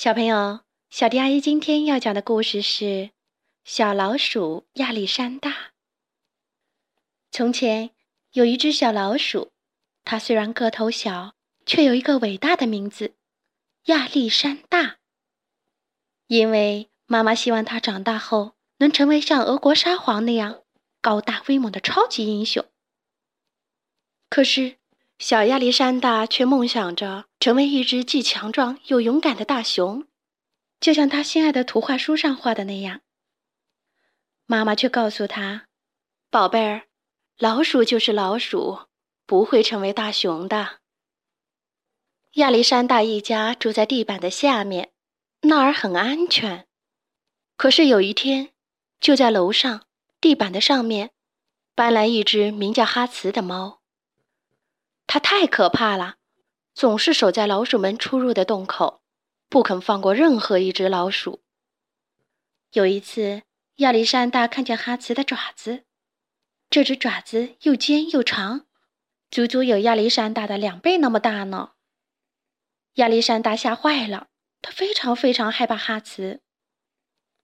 小朋友，小迪阿姨今天要讲的故事是《小老鼠亚历山大》。从前有一只小老鼠，它虽然个头小，却有一个伟大的名字——亚历山大。因为妈妈希望它长大后能成为像俄国沙皇那样高大威猛的超级英雄。可是，小亚历山大却梦想着成为一只既强壮又勇敢的大熊，就像他心爱的图画书上画的那样。妈妈却告诉他：“宝贝儿，老鼠就是老鼠，不会成为大熊的。”亚历山大一家住在地板的下面，那儿很安全。可是有一天，就在楼上地板的上面，搬来一只名叫哈茨的猫。它太可怕了，总是守在老鼠们出入的洞口，不肯放过任何一只老鼠。有一次，亚历山大看见哈茨的爪子，这只爪子又尖又长，足足有亚历山大的两倍那么大呢。亚历山大吓坏了，他非常非常害怕哈茨。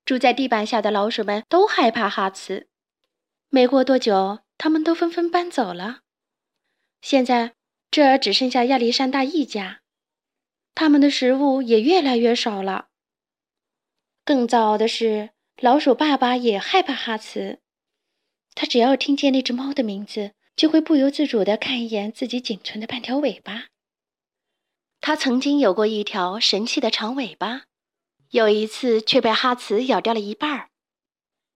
住在地板下的老鼠们都害怕哈茨。没过多久，他们都纷纷搬走了。现在这儿只剩下亚历山大一家，他们的食物也越来越少了。更糟的是，老鼠爸爸也害怕哈茨，他只要听见那只猫的名字，就会不由自主地看一眼自己仅存的半条尾巴。他曾经有过一条神气的长尾巴，有一次却被哈茨咬掉了一半儿。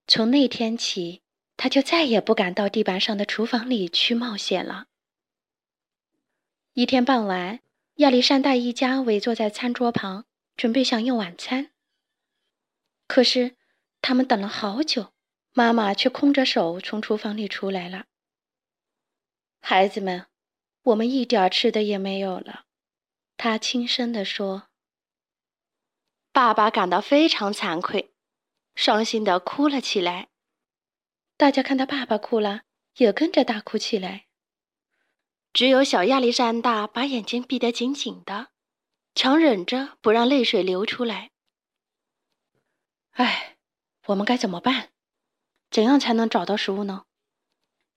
从那天起，他就再也不敢到地板上的厨房里去冒险了。一天傍晚，亚历山大一家围坐在餐桌旁，准备享用晚餐。可是，他们等了好久，妈妈却空着手从厨房里出来了。孩子们，我们一点吃的也没有了，他轻声地说。爸爸感到非常惭愧，伤心地哭了起来。大家看到爸爸哭了，也跟着大哭起来。只有小亚历山大把眼睛闭得紧紧的，强忍着不让泪水流出来。唉，我们该怎么办？怎样才能找到食物呢？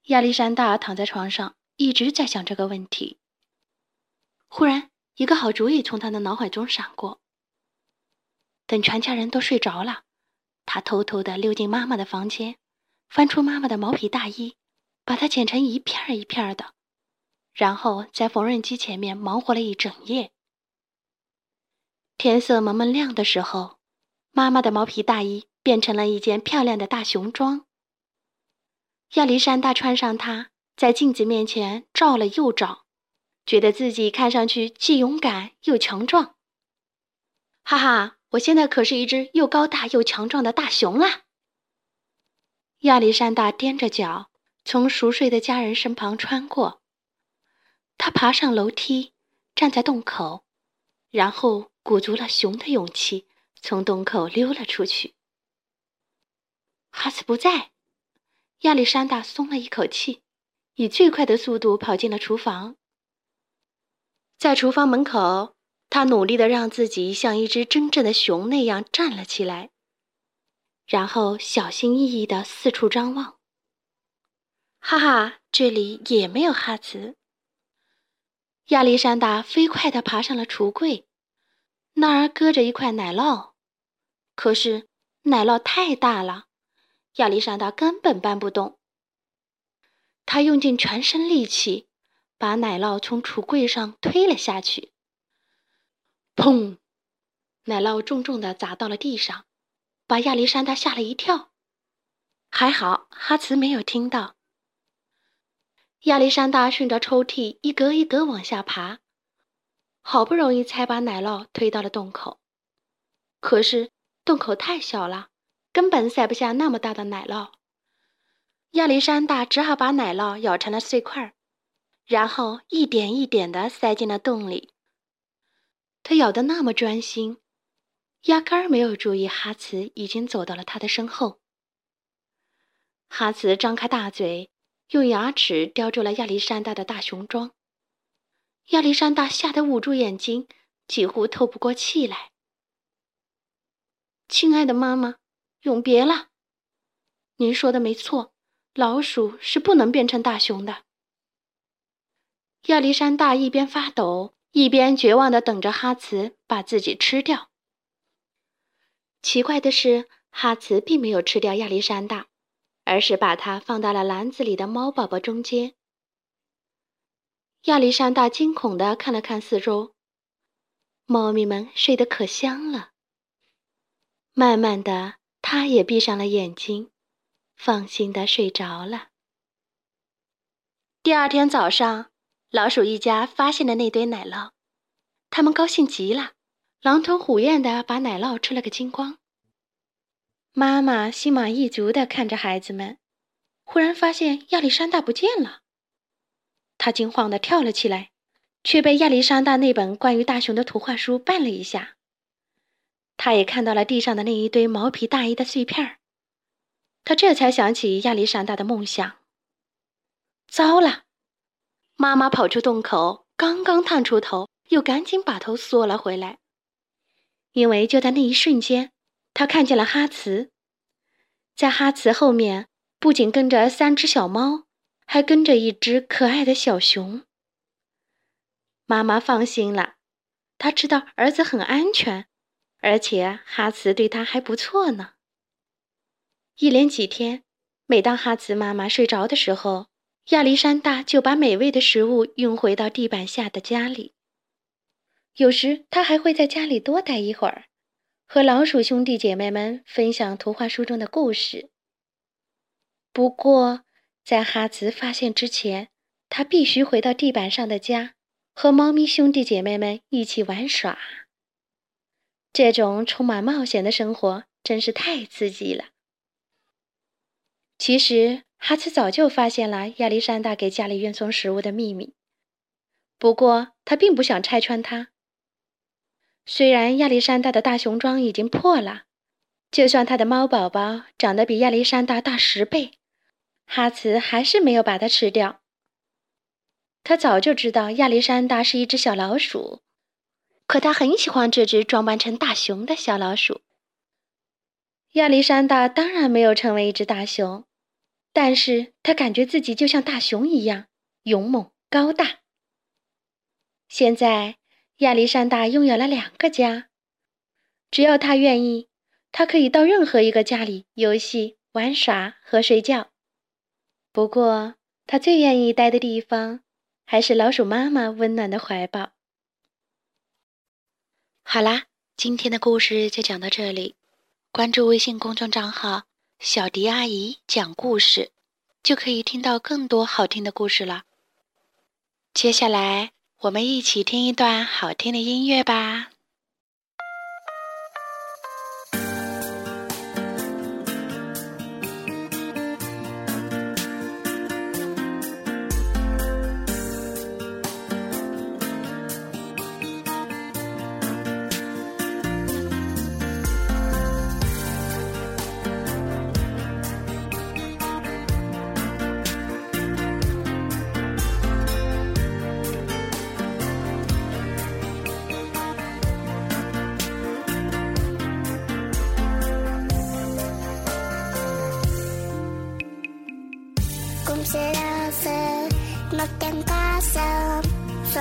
亚历山大躺在床上，一直在想这个问题。忽然，一个好主意从他的脑海中闪过。等全家人都睡着了，他偷偷地溜进妈妈的房间，翻出妈妈的毛皮大衣，把它剪成一片儿一片儿的。然后在缝纫机前面忙活了一整夜。天色蒙蒙亮的时候，妈妈的毛皮大衣变成了一件漂亮的大熊装。亚历山大穿上它，在镜子面前照了又照，觉得自己看上去既勇敢又强壮。哈哈，我现在可是一只又高大又强壮的大熊啦！亚历山大踮着脚从熟睡的家人身旁穿过。他爬上楼梯，站在洞口，然后鼓足了熊的勇气，从洞口溜了出去。哈斯不在，亚历山大松了一口气，以最快的速度跑进了厨房。在厨房门口，他努力的让自己像一只真正的熊那样站了起来，然后小心翼翼的四处张望。哈哈，这里也没有哈茨。亚历山大飞快地爬上了橱柜，那儿搁着一块奶酪，可是奶酪太大了，亚历山大根本搬不动。他用尽全身力气，把奶酪从橱柜上推了下去。砰！奶酪重重地砸到了地上，把亚历山大吓了一跳。还好哈茨没有听到。亚历山大顺着抽屉一格一格往下爬，好不容易才把奶酪推到了洞口。可是洞口太小了，根本塞不下那么大的奶酪。亚历山大只好把奶酪咬成了碎块，然后一点一点地塞进了洞里。他咬得那么专心，压根儿没有注意哈茨已经走到了他的身后。哈茨张开大嘴。用牙齿叼住了亚历山大的大熊装，亚历山大吓得捂住眼睛，几乎透不过气来。亲爱的妈妈，永别了。您说的没错，老鼠是不能变成大熊的。亚历山大一边发抖，一边绝望地等着哈茨把自己吃掉。奇怪的是，哈茨并没有吃掉亚历山大，而是把它放到了篮子里的猫宝宝中间。亚历山大惊恐地看了看四周，猫咪们睡得可香了。慢慢的，他也闭上了眼睛，放心的睡着了。第二天早上，老鼠一家发现了那堆奶酪，他们高兴极了，狼吞虎咽的把奶酪吃了个精光。妈妈心满意足的看着孩子们，忽然发现亚历山大不见了，他惊慌的跳了起来，却被亚历山大那本关于大熊的图画书绊了一下。他也看到了地上的那一堆毛皮大衣的碎片儿，他这才想起亚历山大的梦想。糟了！妈妈跑出洞口，刚刚探出头，又赶紧把头缩了回来，因为就在那一瞬间，他看见了哈茨，在哈茨后面不仅跟着三只小猫，还跟着一只可爱的小熊。妈妈放心了，她知道儿子很安全。而且哈茨对他还不错呢。一连几天，每当哈茨妈妈睡着的时候，亚历山大就把美味的食物运回到地板下的家里。有时他还会在家里多待一会儿，和老鼠兄弟姐妹们分享图画书中的故事。不过，在哈茨发现之前，他必须回到地板上的家，和猫咪兄弟姐妹们一起玩耍。这种充满冒险的生活真是太刺激了。其实，哈茨早就发现了亚历山大给家里运送食物的秘密，不过他并不想拆穿他。虽然亚历山大的大熊装已经破了，就算他的猫宝宝长得比亚历山大大十倍，哈茨还是没有把它吃掉。他早就知道亚历山大是一只小老鼠。可他很喜欢这只装扮成大熊的小老鼠。亚历山大当然没有成为一只大熊，但是他感觉自己就像大熊一样勇猛高大。现在，亚历山大拥有了两个家，只要他愿意，他可以到任何一个家里游戏、玩耍和睡觉。不过，他最愿意待的地方还是老鼠妈妈温暖的怀抱。好啦，今天的故事就讲到这里。关注微信公众账号“小迪阿姨讲故事”，就可以听到更多好听的故事了。接下来，我们一起听一段好听的音乐吧。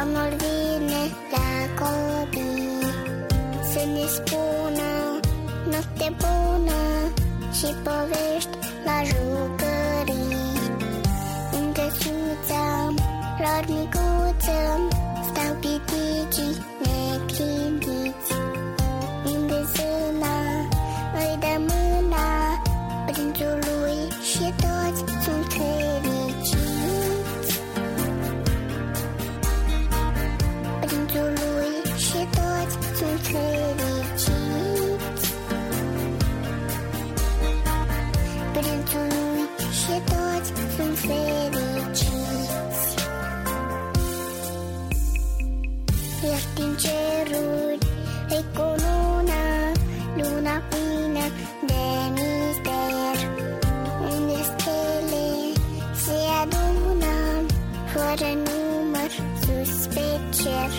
Domnul vine la copii Să ne spună noapte bună Și povești la jucării. În căsuța lor micuță sus pe cer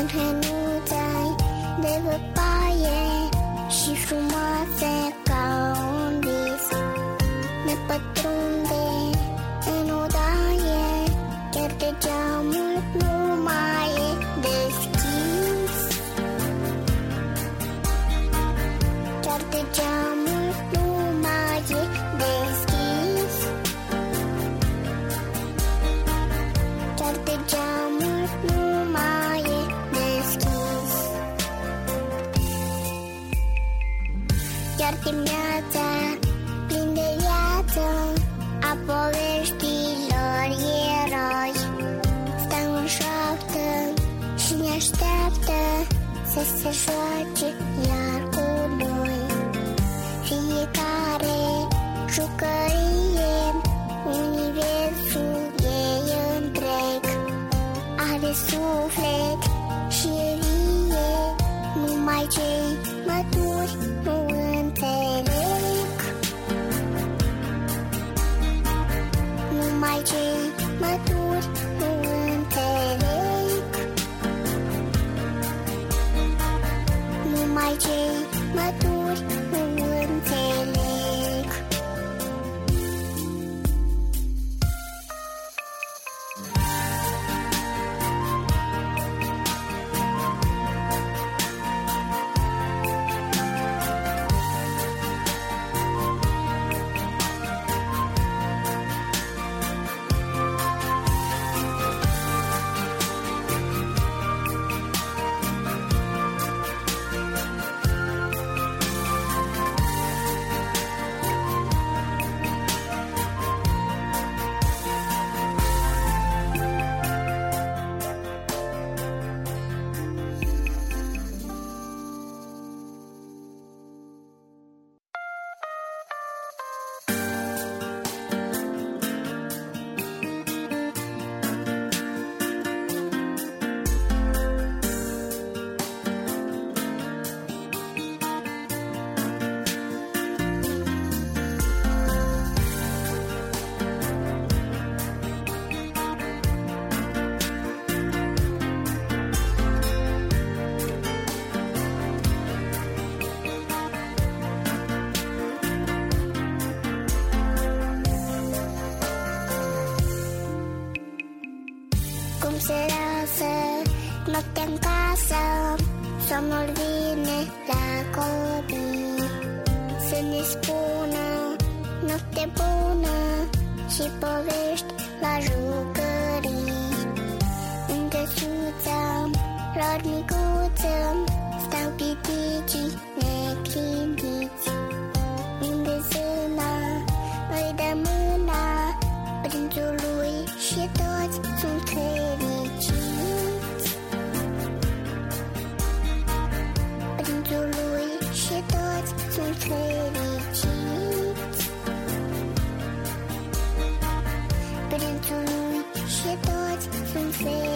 În hănuța de văpaie și frumoase dimineața Plin de viață A poveștilor eroi. Stăm în șoaptă Și ne așteaptă Să se joace iar cu noi. Fiecare jucărie Universul e întreg. Are suflet și e vie Numai cei maturi nu you tongue. She thought from fate.